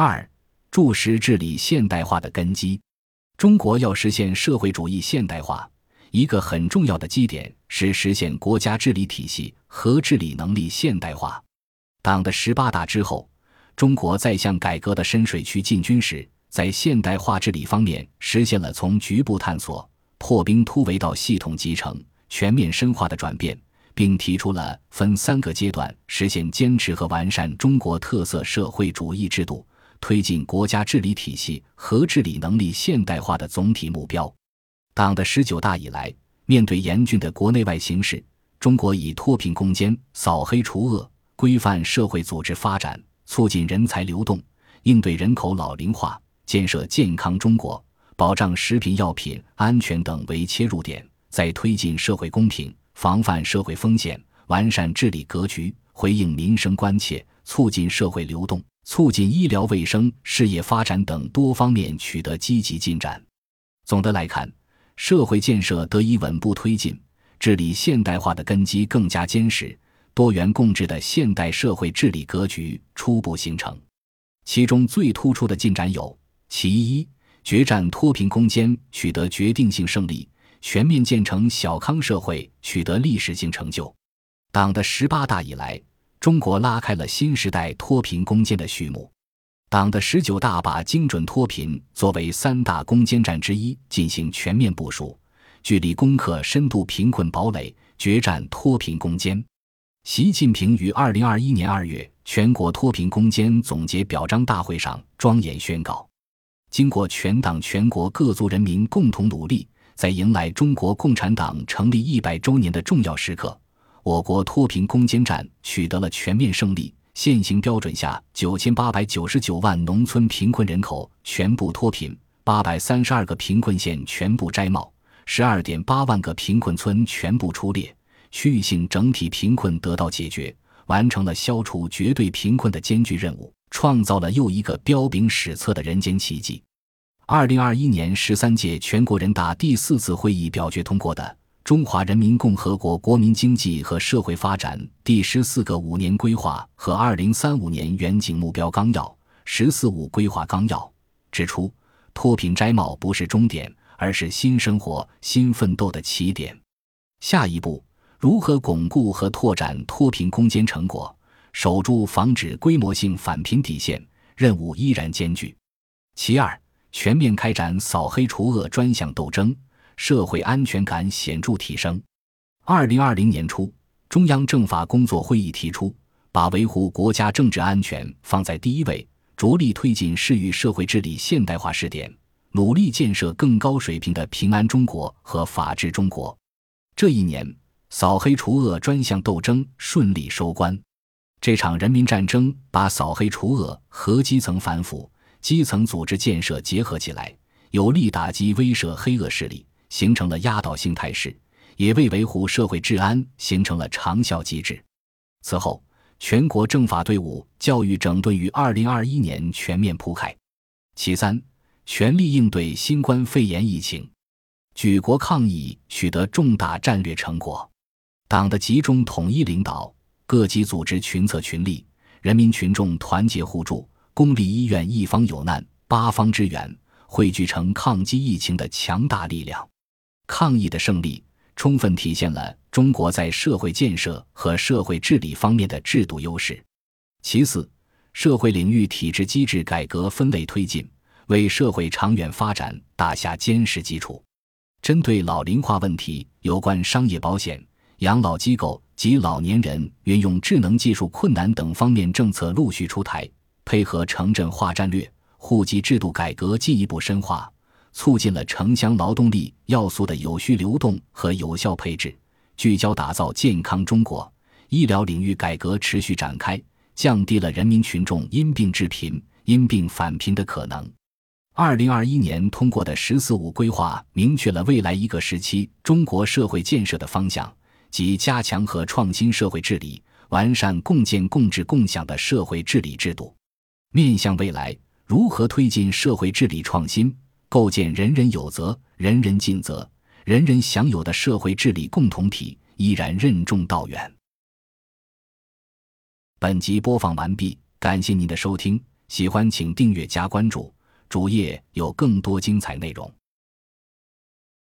二、注实治理现代化的根基。中国要实现社会主义现代化，一个很重要的基点是实现国家治理体系和治理能力现代化。党的十八大之后，中国在向改革的深水区进军时，在现代化治理方面实现了从局部探索、破冰突围到系统集成、全面深化的转变，并提出了分三个阶段实现坚持和完善中国特色社会主义制度。推进国家治理体系和治理能力现代化的总体目标。党的十九大以来，面对严峻的国内外形势，中国以脱贫攻坚、扫黑除恶、规范社会组织发展、促进人才流动、应对人口老龄化、建设健康中国、保障食品药品安全等为切入点，在推进社会公平、防范社会风险、完善治理格局、回应民生关切、促进社会流动。促进医疗卫生事业发展等多方面取得积极进展。总的来看，社会建设得以稳步推进，治理现代化的根基更加坚实，多元共治的现代社会治理格局初步形成。其中最突出的进展有：其一，决战脱贫攻坚取得决定性胜利，全面建成小康社会取得历史性成就。党的十八大以来。中国拉开了新时代脱贫攻坚的序幕。党的十九大把精准脱贫作为三大攻坚战之一进行全面部署，聚力攻克深度贫困堡垒，决战脱贫攻坚。习近平于二零二一年二月全国脱贫攻坚总结表彰大会上庄严宣告：经过全党全国各族人民共同努力，在迎来中国共产党成立一百周年的重要时刻。我国脱贫攻坚战取得了全面胜利。现行标准下，九千八百九十九万农村贫困人口全部脱贫，八百三十二个贫困县全部摘帽，十二点八万个贫困村全部出列，区域性整体贫困得到解决，完成了消除绝对贫困的艰巨任务，创造了又一个彪炳史册的人间奇迹。二零二一年十三届全国人大第四次会议表决通过的。中华人民共和国国民经济和社会发展第十四个五年规划和二零三五年远景目标纲要（十四五规划纲要）指出，脱贫摘帽不是终点，而是新生活、新奋斗的起点。下一步，如何巩固和拓展脱贫攻坚成果，守住防止规模性返贫底线，任务依然艰巨。其二，全面开展扫黑除恶专项斗争。社会安全感显著提升。二零二零年初，中央政法工作会议提出，把维护国家政治安全放在第一位，着力推进市域社会治理现代化试点，努力建设更高水平的平安中国和法治中国。这一年，扫黑除恶专项斗争顺利收官。这场人民战争把扫黑除恶和基层反腐、基层组织建设结合起来，有力打击威慑黑恶势力。形成了压倒性态势，也为维护社会治安形成了长效机制。此后，全国政法队伍教育整顿于二零二一年全面铺开。其三，全力应对新冠肺炎疫情，举国抗疫取得重大战略成果。党的集中统一领导，各级组织群策群力，人民群众团结互助，公立医院一方有难八方支援，汇聚成抗击疫情的强大力量。抗疫的胜利，充分体现了中国在社会建设和社会治理方面的制度优势。其次，社会领域体制机制改革分类推进，为社会长远发展打下坚实基础。针对老龄化问题，有关商业保险、养老机构及老年人运用智能技术困难等方面政策陆续出台，配合城镇化战略，户籍制度改革进一步深化。促进了城乡劳动力要素的有序流动和有效配置，聚焦打造健康中国。医疗领域改革持续展开，降低了人民群众因病致贫、因病返贫的可能。二零二一年通过的“十四五”规划，明确了未来一个时期中国社会建设的方向，即加强和创新社会治理，完善共建共治共享的社会治理制度。面向未来，如何推进社会治理创新？构建人人有责、人人尽责、人人享有的社会治理共同体，依然任重道远。本集播放完毕，感谢您的收听，喜欢请订阅加关注，主页有更多精彩内容。